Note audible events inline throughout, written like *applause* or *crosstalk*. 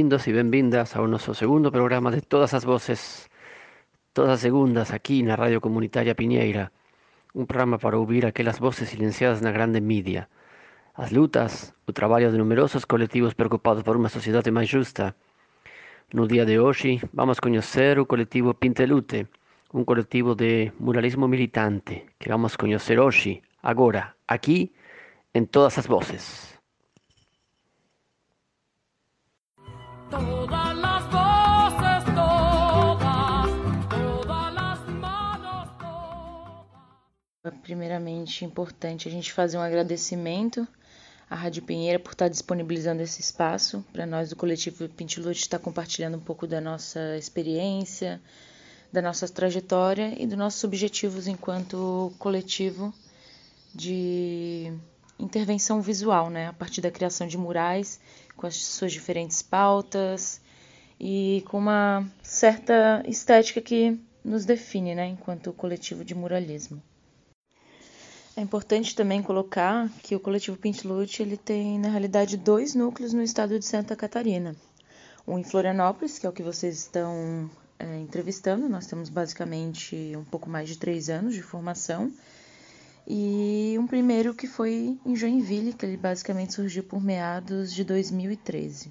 bem-vindos e bem-vindas ao nosso segundo programa de Todas as Vozes, todas as segundas aqui na Rádio Comunitária Pinheira, um programa para ouvir aquelas vozes silenciadas na grande mídia, as lutas, o trabalho de numerosos coletivos preocupados por uma sociedade mais justa. No dia de hoje, vamos conhecer o coletivo Pintelute, um coletivo de muralismo militante que vamos conhecer hoje, agora, aqui, em Todas as Vozes. Primeiramente, importante a gente fazer um agradecimento à Rádio Pinheira por estar disponibilizando esse espaço. Para nós do coletivo Pintilute estar compartilhando um pouco da nossa experiência, da nossa trajetória e dos nossos objetivos enquanto coletivo de intervenção visual, né, a partir da criação de murais com as suas diferentes pautas e com uma certa estética que nos define, né, enquanto coletivo de muralismo. É importante também colocar que o coletivo Pintlute ele tem na realidade dois núcleos no estado de Santa Catarina. Um em Florianópolis, que é o que vocês estão é, entrevistando. Nós temos basicamente um pouco mais de três anos de formação e um primeiro que foi em Joinville, que ele basicamente surgiu por meados de 2013.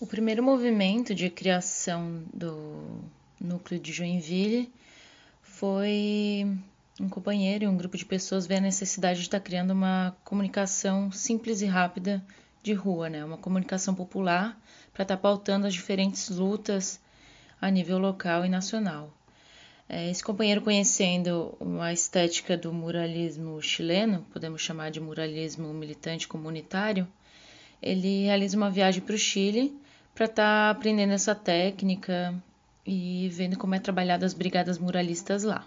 O primeiro movimento de criação do núcleo de Joinville foi um companheiro e um grupo de pessoas ver a necessidade de estar criando uma comunicação simples e rápida de rua, né? Uma comunicação popular para estar pautando as diferentes lutas a nível local e nacional. É, esse companheiro conhecendo a estética do muralismo chileno, podemos chamar de muralismo militante comunitário, ele realiza uma viagem para o Chile para estar tá aprendendo essa técnica e vendo como é trabalhado as brigadas muralistas lá.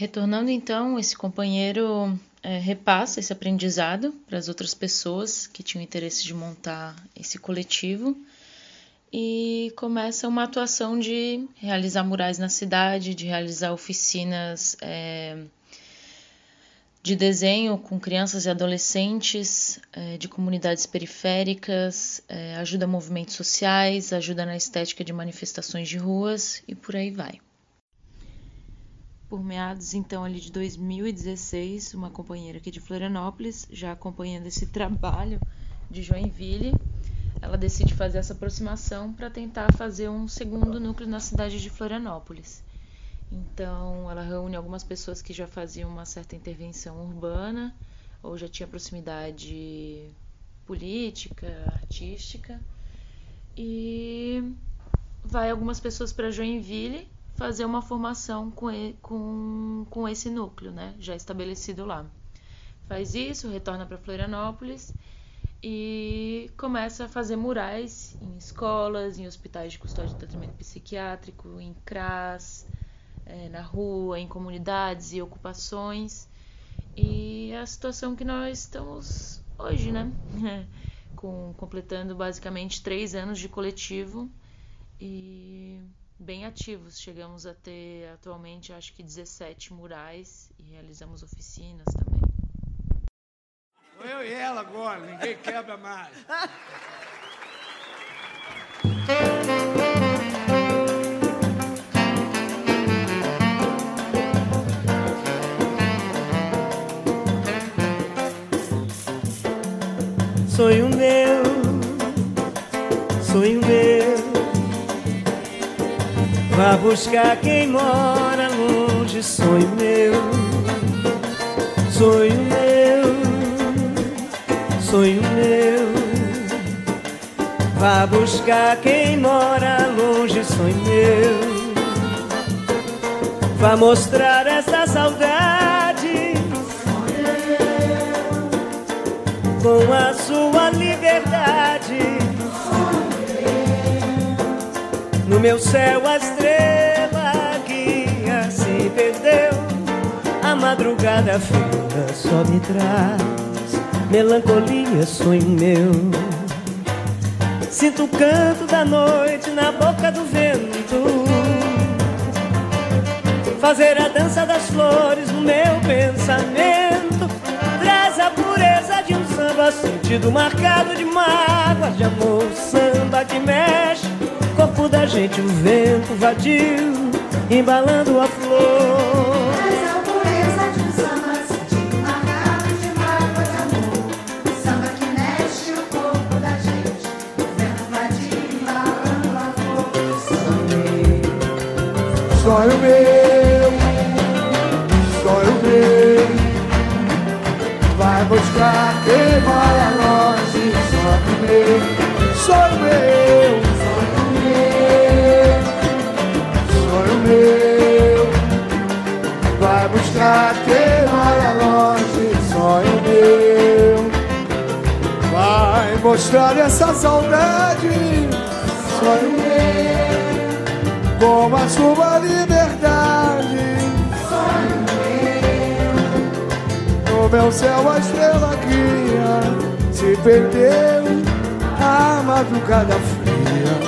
Retornando então, esse companheiro é, repassa esse aprendizado para as outras pessoas que tinham interesse de montar esse coletivo e começa uma atuação de realizar murais na cidade, de realizar oficinas é, de desenho com crianças e adolescentes é, de comunidades periféricas, é, ajuda movimentos sociais, ajuda na estética de manifestações de ruas e por aí vai. Por meados então ali de 2016, uma companheira aqui de Florianópolis, já acompanhando esse *laughs* trabalho de Joinville, ela decide fazer essa aproximação para tentar fazer um segundo núcleo na cidade de Florianópolis. Então, ela reúne algumas pessoas que já faziam uma certa intervenção urbana ou já tinha proximidade política, artística, e vai algumas pessoas para Joinville fazer uma formação com, com, com esse núcleo, né, já estabelecido lá. Faz isso, retorna para Florianópolis e começa a fazer murais em escolas, em hospitais de custódia de tratamento psiquiátrico, em CRAS, é, na rua, em comunidades e ocupações. E é a situação que nós estamos hoje, né? *laughs* Com, completando basicamente três anos de coletivo e bem ativos. Chegamos a ter atualmente acho que 17 murais e realizamos oficinas também. Eu e ela agora, ninguém quebra mais. Sonho meu, sonho meu. Vá buscar quem mora longe, sonho meu, sonho meu sonho meu. Vá buscar quem mora longe, sonho meu. Vá mostrar essa saudade com a sua liberdade. Meu céu a estrela guia se perdeu. A madrugada fria só me traz melancolia, sonho meu. Sinto o canto da noite na boca do vento. Fazer a dança das flores no meu pensamento. Traz a pureza de um samba sentido marcado de mágoas de amor, samba de um corpo da gente, o vento vadio embalando a flor. Sonho meu, sonho meu. Vai buscar quem mora longe. Sonho meu, sonho meu, mostrar essa saudade. Sonho meu como a sua liberdade. No meu céu a estrela guia se perdeu a madrugada fria.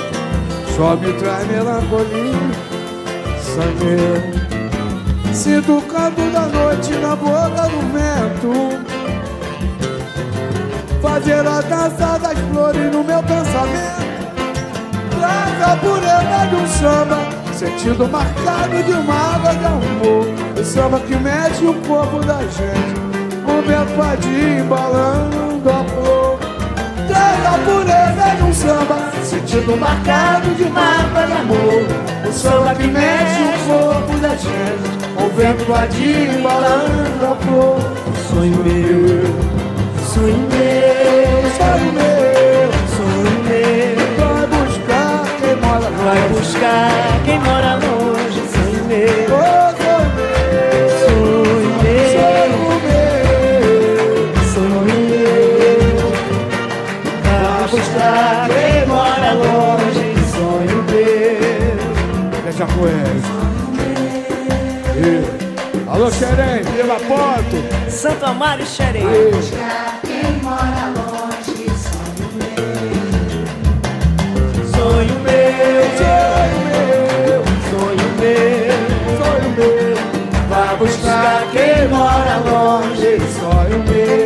Só me traz melancolia, sangue. Sinto o canto da noite na boca do vento. Fazer a dança das flores no meu pensamento. Traz a pureza de um samba Sentido marcado de uma água de amor. O samba que mexe o corpo da gente O vento vadio embalando a flor. Traz a pureza de um samba Sentido marcado de uma água de amor. O samba que mexe o corpo da gente O vento vadio embalando a flor. Sonho meu, sonho meu, Sonho meu, sonho meu. vai buscar quem mora Vai longe buscar quem mora longe, sonho meu, Oh, sonho meu, sonho meu, sonho meu sonho meu. Vai buscar quem mora longe, sonho meu. Deixa com ele. E- Alô, Xerém, Viva Porto. Santo Amaro e Xerém. Buscar quem mora longe, sonho Sonho meu, sonho meu, Sonho meu, vai buscar quem mora longe. Sonho meu.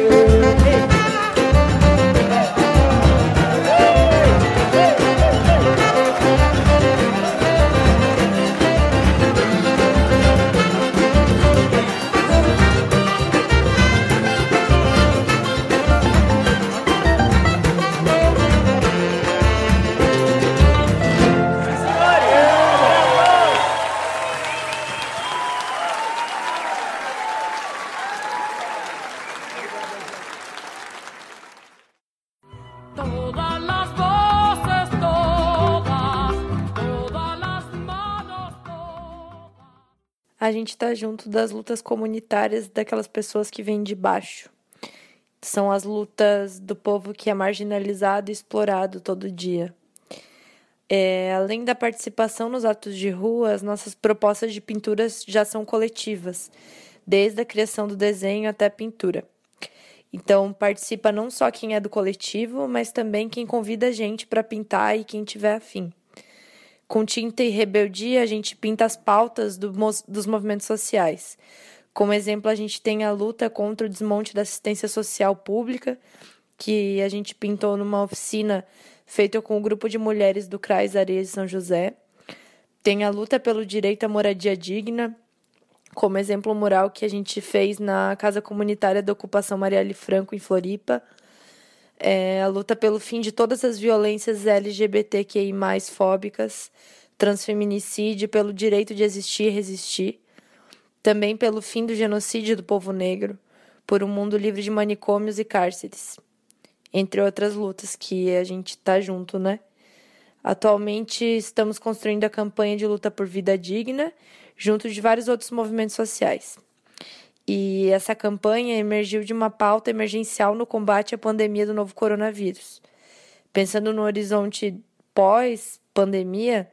Gente tá junto das lutas comunitárias daquelas pessoas que vêm de baixo. São as lutas do povo que é marginalizado e explorado todo dia. É, além da participação nos atos de rua, as nossas propostas de pinturas já são coletivas, desde a criação do desenho até a pintura. Então, participa não só quem é do coletivo, mas também quem convida a gente para pintar e quem tiver afim. Com tinta e rebeldia, a gente pinta as pautas do dos movimentos sociais. Como exemplo, a gente tem a luta contra o desmonte da assistência social pública, que a gente pintou numa oficina feita com o grupo de mulheres do CRAS Areias de São José. Tem a luta pelo direito à moradia digna, como exemplo o mural que a gente fez na Casa Comunitária da Ocupação Marielle Franco, em Floripa. É a luta pelo fim de todas as violências LGBTQI+, fóbicas, transfeminicídio, pelo direito de existir e resistir. Também pelo fim do genocídio do povo negro, por um mundo livre de manicômios e cárceres. Entre outras lutas que a gente tá junto, né? Atualmente estamos construindo a campanha de luta por vida digna, junto de vários outros movimentos sociais. E essa campanha emergiu de uma pauta emergencial no combate à pandemia do novo coronavírus. Pensando no horizonte pós-pandemia,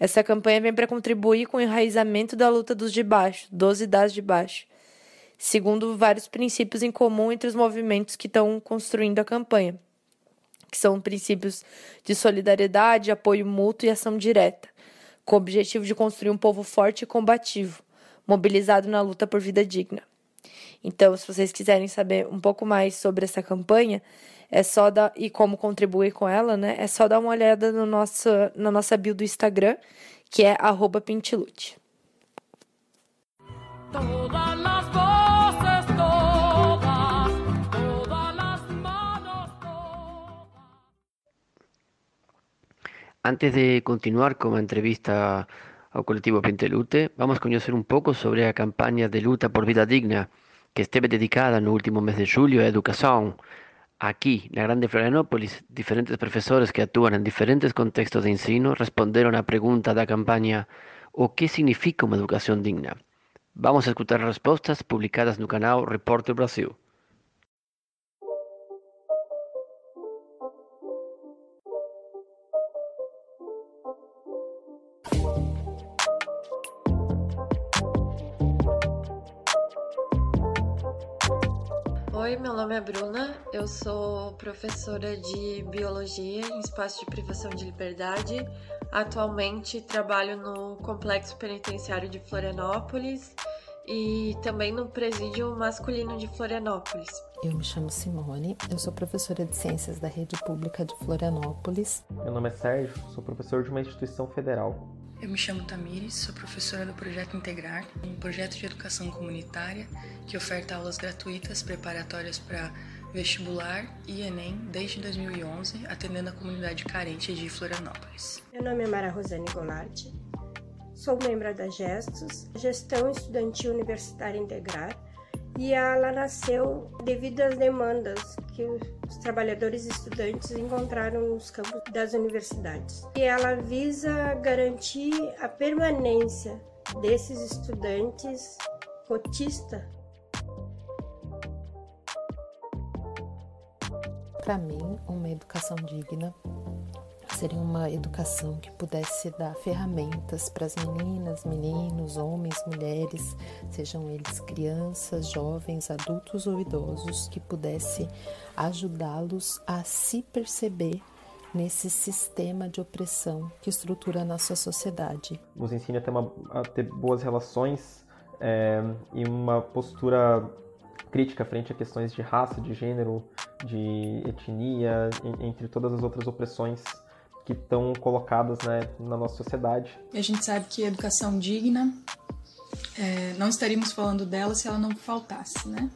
essa campanha vem para contribuir com o enraizamento da luta dos de baixo, dos e das de baixo, segundo vários princípios em comum entre os movimentos que estão construindo a campanha, que são princípios de solidariedade, apoio mútuo e ação direta, com o objetivo de construir um povo forte e combativo, mobilizado na luta por vida digna. Então, se vocês quiserem saber um pouco mais sobre essa campanha, é só dar e como contribuir com ela, né? É só dar uma olhada no nosso, na nossa bio do Instagram, que é @pintilute. Antes de continuar com a entrevista ao coletivo Pintelute, vamos conhecer um pouco sobre a campanha de luta por vida digna que esteve dedicada no último mês de julho à educação. Aqui, na Grande Florianópolis, diferentes professores que atuam em diferentes contextos de ensino responderam à pergunta da campanha O que significa uma educação digna? Vamos a escutar as respostas publicadas no canal Repórter Brasil. Nome é Bruna, eu sou professora de Biologia em Espaço de Privação de Liberdade. Atualmente trabalho no Complexo Penitenciário de Florianópolis e também no Presídio Masculino de Florianópolis. Eu me chamo Simone, eu sou professora de Ciências da Rede Pública de Florianópolis. Meu nome é Sérgio, sou professor de uma instituição federal. Eu me chamo Tamires, sou professora do Projeto Integrar, um projeto de educação comunitária que oferta aulas gratuitas preparatórias para vestibular e Enem desde 2011, atendendo a comunidade carente de Florianópolis. Meu nome é Mara Rosane Goulart, sou membro da Gestos, Gestão Estudantil Universitária Integrar, e ela nasceu devido às demandas que os trabalhadores estudantes encontraram nos campos das universidades. E ela visa garantir a permanência desses estudantes cotistas Para mim, uma educação digna seria uma educação que pudesse dar ferramentas para as meninas, meninos, homens, mulheres, sejam eles crianças, jovens, adultos ou idosos, que pudesse ajudá-los a se perceber nesse sistema de opressão que estrutura a nossa sociedade. Nos ensina a ter, uma, a ter boas relações é, e uma postura crítica frente a questões de raça, de gênero, de etnia, entre todas as outras opressões que estão colocadas né, na nossa sociedade. A gente sabe que educação digna, é, não estaríamos falando dela se ela não faltasse, né?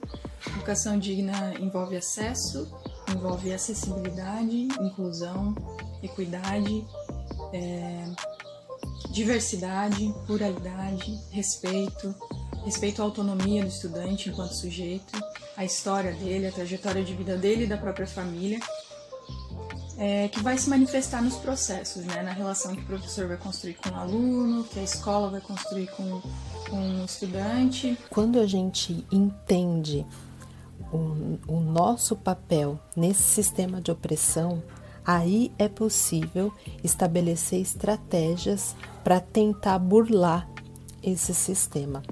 Educação digna envolve acesso, envolve acessibilidade, inclusão, equidade, é, diversidade, pluralidade, respeito, respeito à autonomia do estudante enquanto sujeito, a história dele, a trajetória de vida dele e da própria família, é, que vai se manifestar nos processos, né? na relação que o professor vai construir com o aluno, que a escola vai construir com, com o estudante. Quando a gente entende o, o nosso papel nesse sistema de opressão, aí é possível estabelecer estratégias para tentar burlar esse sistema.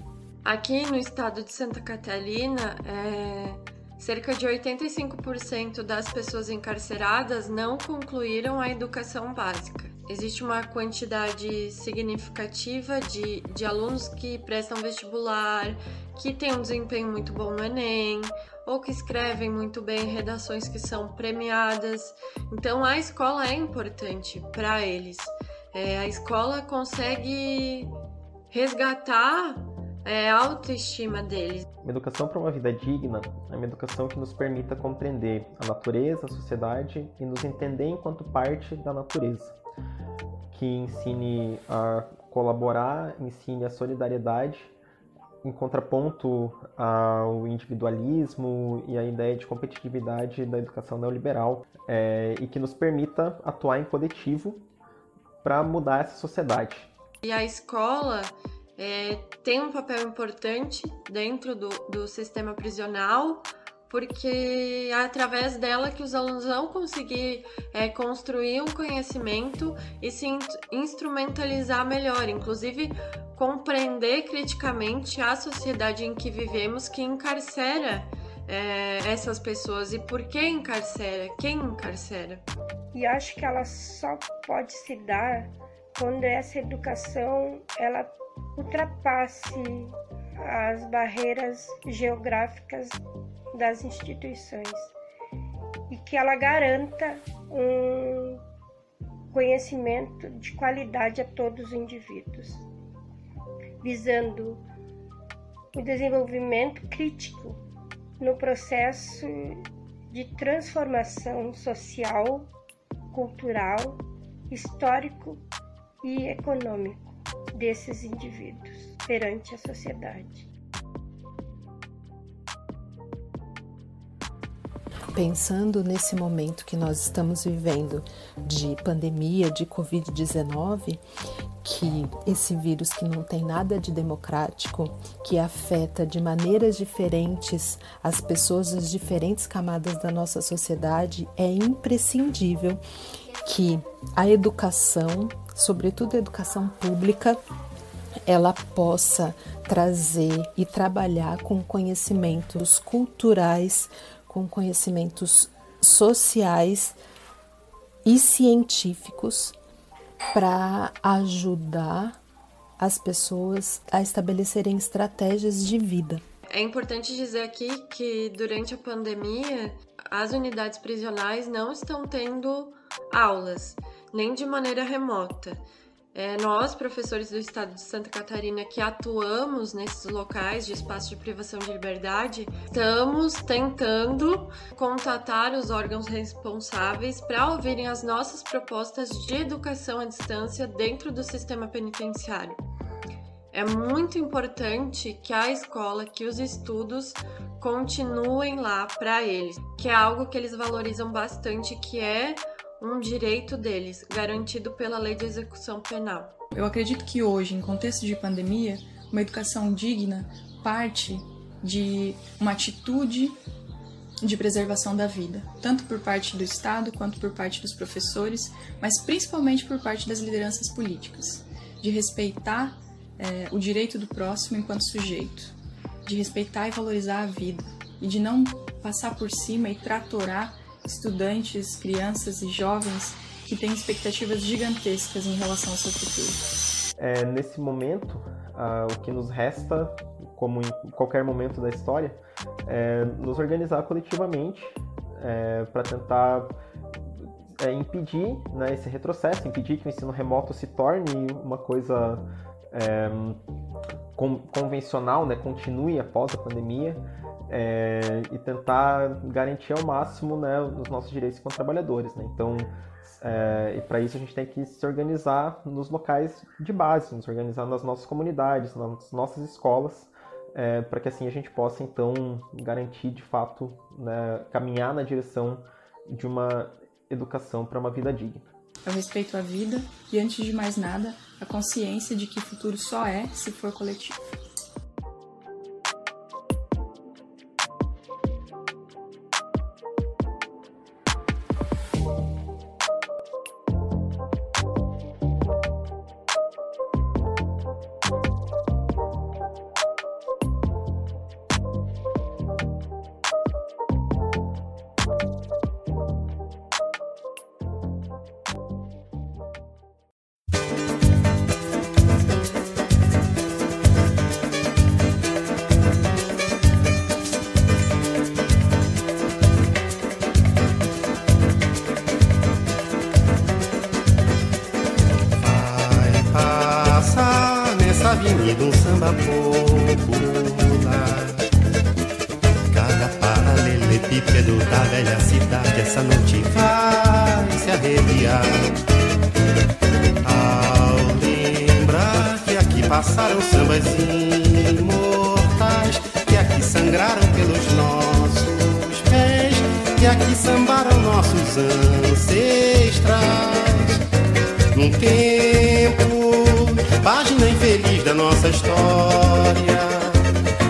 Aqui no estado de Santa Catarina, é, cerca de 85% das pessoas encarceradas não concluíram a educação básica. Existe uma quantidade significativa de, de alunos que prestam vestibular, que têm um desempenho muito bom no Enem, ou que escrevem muito bem redações que são premiadas. Então a escola é importante para eles. É, a escola consegue resgatar é, autoestima deles. Uma educação para uma vida digna é uma educação que nos permita compreender a natureza, a sociedade e nos entender enquanto parte da natureza. Que ensine a colaborar, ensine a solidariedade, em contraponto ao individualismo e à ideia de competitividade da educação neoliberal, é, e que nos permita atuar em coletivo para mudar essa sociedade. E a escola é, tem um papel importante dentro do, do sistema prisional, porque é através dela que os alunos vão conseguir é, construir um conhecimento e se instrumentalizar melhor, inclusive compreender criticamente a sociedade em que vivemos que encarcera é, essas pessoas e por que encarcera, quem encarcera. E acho que ela só pode se dar quando essa educação ela ultrapasse as barreiras geográficas das instituições e que ela garanta um conhecimento de qualidade a todos os indivíduos, visando o desenvolvimento crítico no processo de transformação social, cultural, histórico e econômico desses indivíduos perante a sociedade. Pensando nesse momento que nós estamos vivendo de pandemia, de Covid-19, que esse vírus que não tem nada de democrático, que afeta de maneiras diferentes as pessoas das diferentes camadas da nossa sociedade, é imprescindível que a educação, sobretudo a educação pública, ela possa trazer e trabalhar com conhecimentos culturais, com conhecimentos sociais e científicos para ajudar as pessoas a estabelecerem estratégias de vida. É importante dizer aqui que durante a pandemia as unidades prisionais não estão tendo aulas, nem de maneira remota. É, nós, professores do estado de Santa Catarina, que atuamos nesses locais de espaço de privação de liberdade, estamos tentando contatar os órgãos responsáveis para ouvirem as nossas propostas de educação à distância dentro do sistema penitenciário. É muito importante que a escola, que os estudos continuem lá para eles, que é algo que eles valorizam bastante, que é um direito deles, garantido pela Lei de Execução Penal. Eu acredito que hoje, em contexto de pandemia, uma educação digna parte de uma atitude de preservação da vida, tanto por parte do Estado quanto por parte dos professores, mas principalmente por parte das lideranças políticas, de respeitar é, o direito do próximo enquanto sujeito, de respeitar e valorizar a vida e de não passar por cima e tratorar estudantes, crianças e jovens que têm expectativas gigantescas em relação ao seu futuro. É, nesse momento, ah, o que nos resta, como em qualquer momento da história, é nos organizar coletivamente é, para tentar é, impedir né, esse retrocesso, impedir que o ensino remoto se torne uma coisa é, convencional, né, continue após a pandemia é, e tentar garantir ao máximo né, os nossos direitos como trabalhadores. Né? Então, é, e para isso a gente tem que se organizar nos locais de base, nos organizar nas nossas comunidades, nas nossas escolas, é, para que assim a gente possa então garantir de fato né, caminhar na direção de uma educação para uma vida digna. O respeito à vida e, antes de mais nada, a consciência de que futuro só é se for coletivo.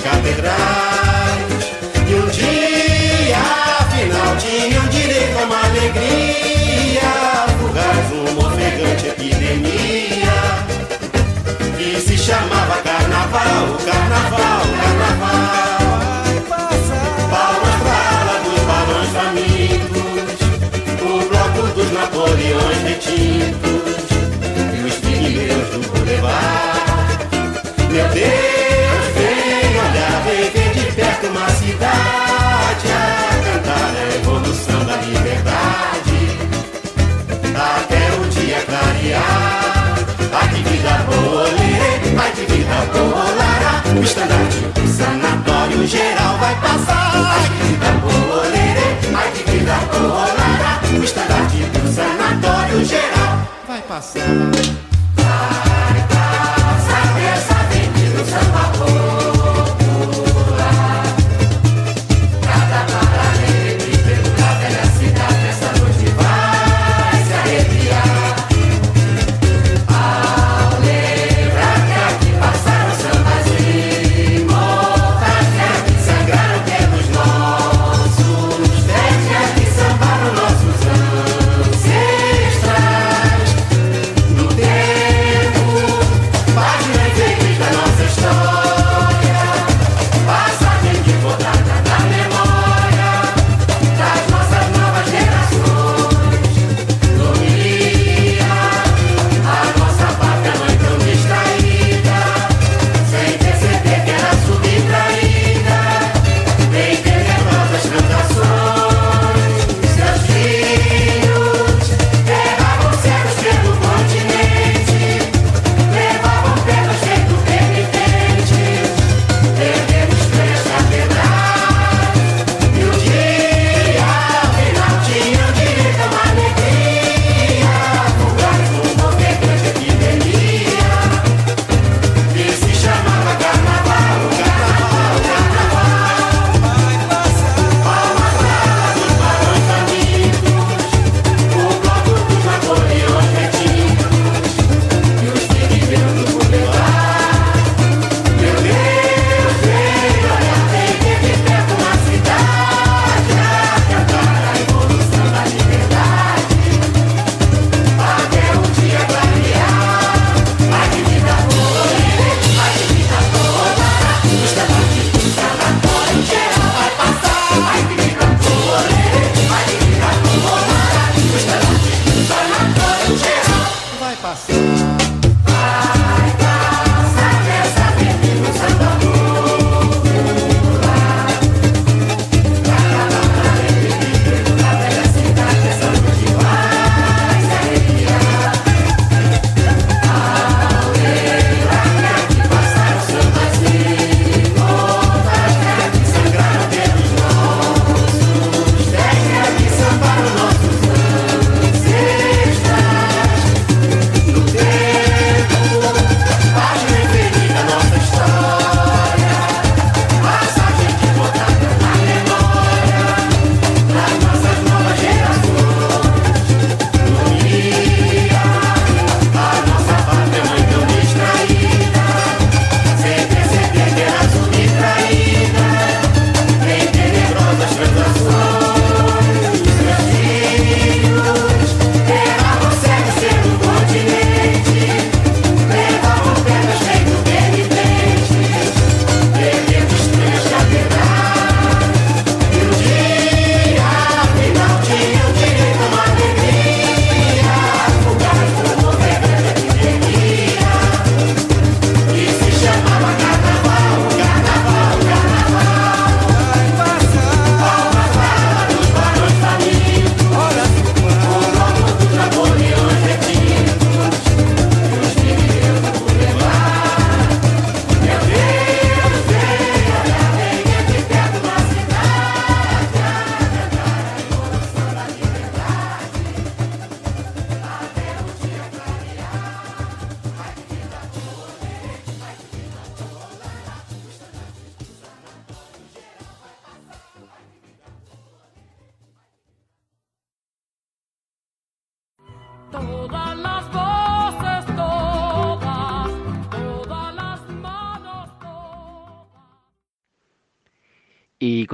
catedrais. E um dia, afinal, tinham direito a uma alegria, fugaz uma ofegante epidemia, que se chamava carnaval, carnaval.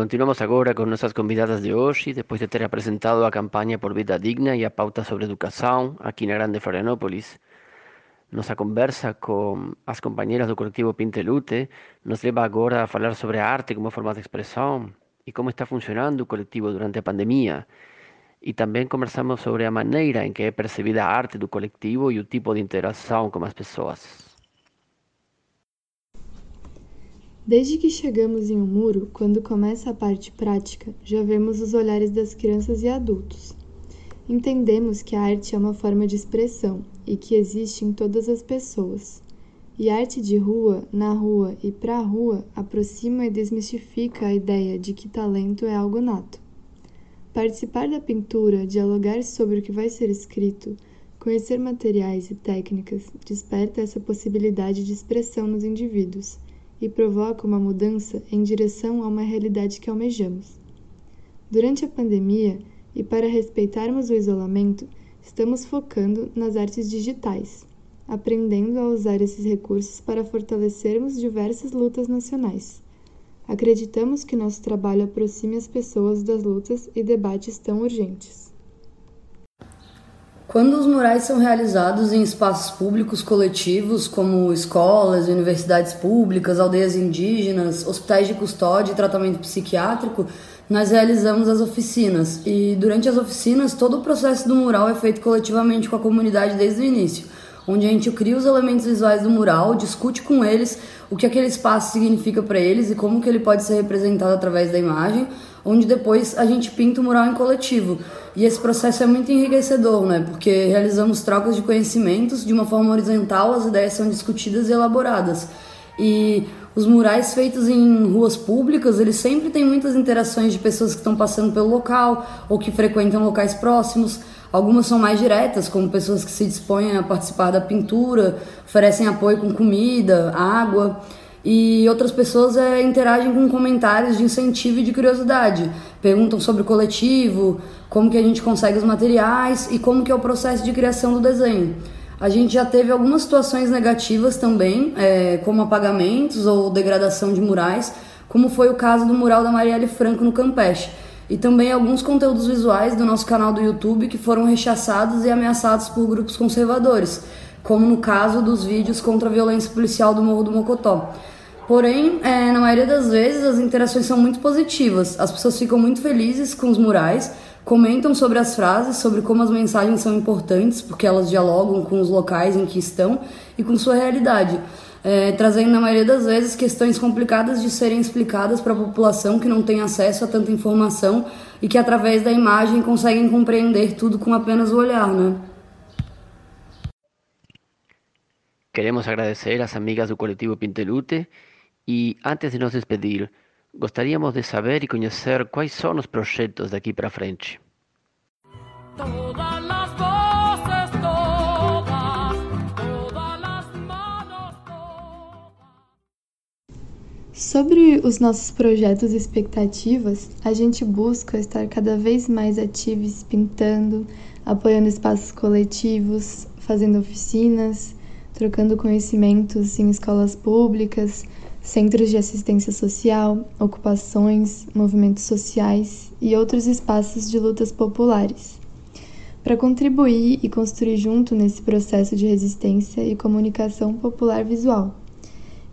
Continuamos agora com nossas convidadas de hoje, depois de ter apresentado a campanha por Vida Digna e a pauta sobre educação aqui na Grande Florianópolis. Nossa conversa com as companheiras do coletivo Pintelute nos leva agora a falar sobre a arte como forma de expressão e como está funcionando o coletivo durante a pandemia. E também conversamos sobre a maneira em que é percebida a arte do coletivo e o tipo de interação com as pessoas. Desde que chegamos em um muro, quando começa a parte prática, já vemos os olhares das crianças e adultos. Entendemos que a arte é uma forma de expressão e que existe em todas as pessoas. E arte de rua, na rua e para a rua aproxima e desmistifica a ideia de que talento é algo nato. Participar da pintura, dialogar sobre o que vai ser escrito, conhecer materiais e técnicas desperta essa possibilidade de expressão nos indivíduos e provoca uma mudança em direção a uma realidade que almejamos. Durante a pandemia, e para respeitarmos o isolamento, estamos focando nas artes digitais, aprendendo a usar esses recursos para fortalecermos diversas lutas nacionais. Acreditamos que nosso trabalho aproxime as pessoas das lutas e debates tão urgentes. Quando os murais são realizados em espaços públicos coletivos, como escolas, universidades públicas, aldeias indígenas, hospitais de custódia e tratamento psiquiátrico, nós realizamos as oficinas. E durante as oficinas, todo o processo do mural é feito coletivamente com a comunidade desde o início, onde a gente cria os elementos visuais do mural, discute com eles o que aquele espaço significa para eles e como que ele pode ser representado através da imagem, onde depois a gente pinta o mural em coletivo. E esse processo é muito enriquecedor, né? Porque realizamos trocas de conhecimentos de uma forma horizontal, as ideias são discutidas e elaboradas. E os murais feitos em ruas públicas, eles sempre têm muitas interações de pessoas que estão passando pelo local ou que frequentam locais próximos. Algumas são mais diretas, como pessoas que se dispõem a participar da pintura, oferecem apoio com comida, água. E outras pessoas é, interagem com comentários de incentivo e de curiosidade. Perguntam sobre o coletivo, como que a gente consegue os materiais e como que é o processo de criação do desenho. A gente já teve algumas situações negativas também, é, como apagamentos ou degradação de murais, como foi o caso do mural da Marielle Franco no Campeche. E também alguns conteúdos visuais do nosso canal do YouTube que foram rechaçados e ameaçados por grupos conservadores, como no caso dos vídeos contra a violência policial do Morro do Mocotó. Porém, é, na maioria das vezes as interações são muito positivas, as pessoas ficam muito felizes com os murais, comentam sobre as frases, sobre como as mensagens são importantes, porque elas dialogam com os locais em que estão e com sua realidade, é, trazendo na maioria das vezes questões complicadas de serem explicadas para a população que não tem acesso a tanta informação e que através da imagem conseguem compreender tudo com apenas o olhar, né? Queremos agradecer às amigas do coletivo Pintelute e, antes de nos despedir, gostaríamos de saber e conhecer quais são os projetos daqui para frente. Sobre os nossos projetos e expectativas, a gente busca estar cada vez mais ativos pintando, apoiando espaços coletivos, fazendo oficinas, trocando conhecimentos em escolas públicas, centros de assistência social, ocupações, movimentos sociais e outros espaços de lutas populares. Para contribuir e construir junto nesse processo de resistência e comunicação popular visual.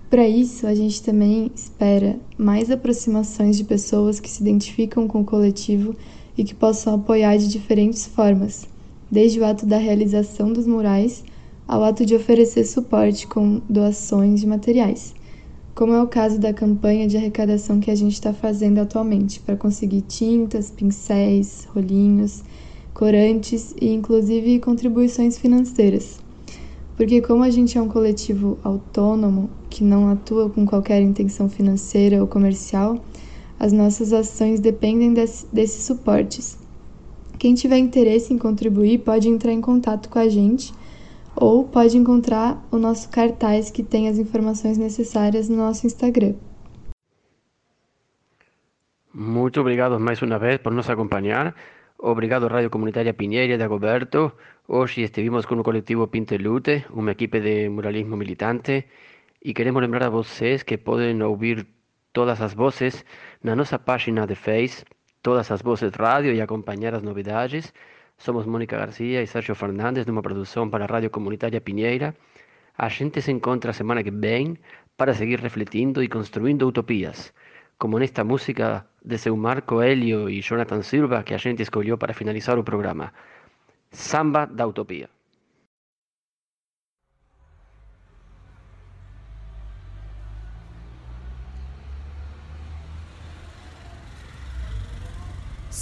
Para isso, a gente também espera mais aproximações de pessoas que se identificam com o coletivo e que possam apoiar de diferentes formas, desde o ato da realização dos murais ao ato de oferecer suporte com doações de materiais, como é o caso da campanha de arrecadação que a gente está fazendo atualmente para conseguir tintas, pincéis, rolinhos, corantes e inclusive contribuições financeiras. Porque como a gente é um coletivo autônomo que não atua com qualquer intenção financeira ou comercial, as nossas ações dependem desse, desses suportes. Quem tiver interesse em contribuir pode entrar em contato com a gente ou pode encontrar o nosso cartaz que tem as informações necessárias no nosso Instagram. Muito obrigado mais uma vez por nos acompanhar. Obrigado Rádio Comunitária Pinheira de Agoberto. Hoje estivemos com o coletivo Pintelute, uma equipe de muralismo militante. E queremos lembrar a vocês que podem ouvir Todas as Vozes na nossa página de Face, Todas as Vozes Rádio e acompanhar as novidades. Somos Mônica Garcia e Sérgio Fernandes numa produção para a Rádio Comunitária Pinheira. A gente se encontra semana que vem para seguir refletindo e construindo utopias, como nesta música de seu Marco Helio e Jonathan Silva que a gente escolheu para finalizar o programa. Samba da Utopia.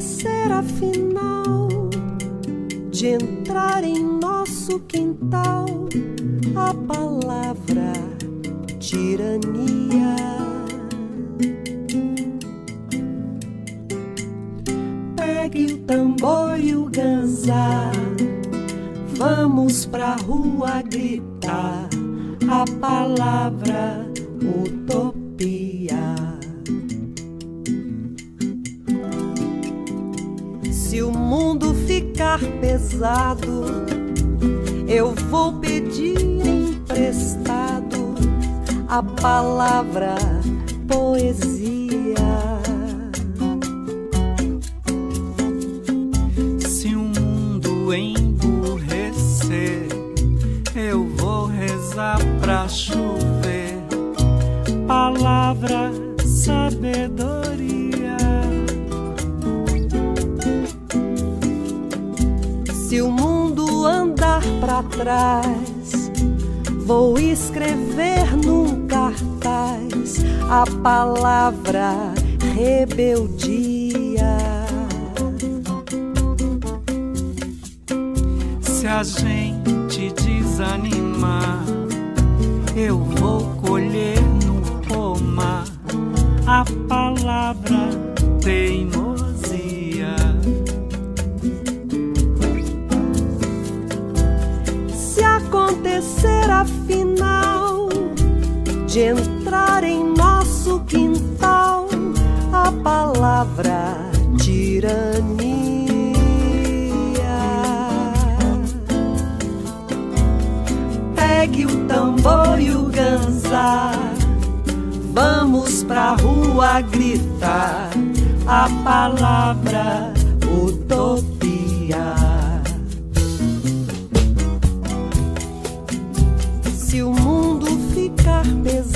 acontecer afinal de entrar em nosso quintal a palavra tirania. Pegue o tambor e o ganzá, vamos pra rua gritar a palavra pesado, eu vou pedir emprestado a palavra poesia. Se o mundo emburrecer, eu vou rezar pra chover. Pra trás, vou escrever num cartaz a palavra rebeldia. Se a gente desanimar, eu vou colher no pomar a palavra teimosia. De entrar em nosso quintal a palavra tirania. Pegue o tambor e o ganzá, vamos pra rua gritar a palavra utopia.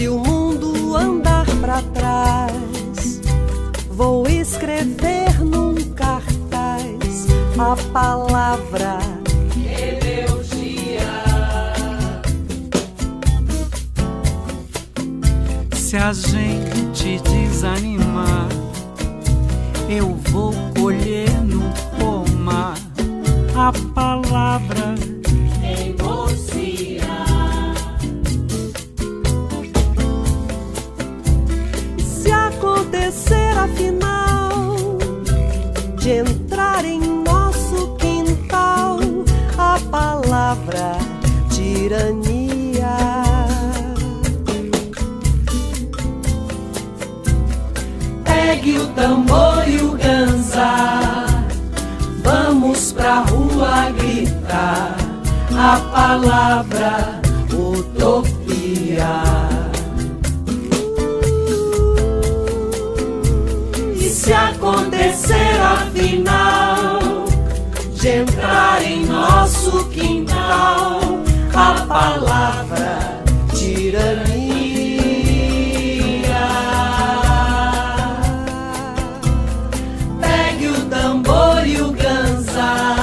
Se o mundo andar pra trás, vou escrever num cartaz a palavra Rebeldia. Se a gente desanimar, eu vou colher no pomar a palavra acontecer afinal de entrar em nosso quintal a palavra tirania. Pegue o tambor e o ganzá, vamos pra rua gritar a palavra utopia. Afinal de entrar em nosso quintal a palavra tirania. Pegue o tambor e o ganzá,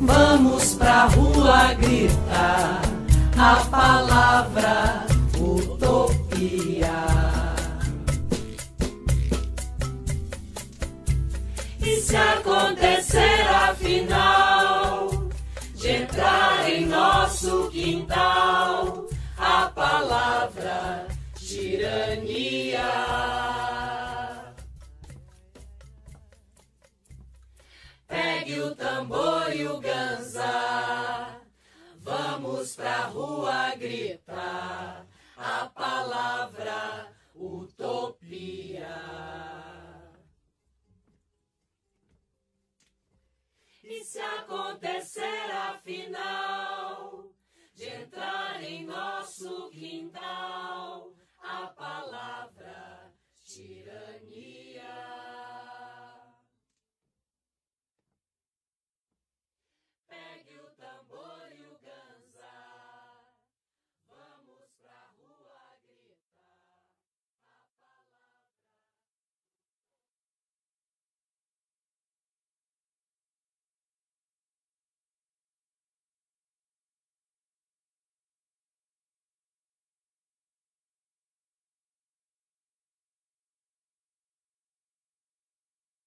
vamos pra rua gritar a palavra acontecer afinal de entrar em nosso quintal a palavra tirania. Pegue o tambor e o ganzá, vamos pra rua gritar a palavra utopia. se acontecer afinal de entrar em nosso quintal a palavra tirania.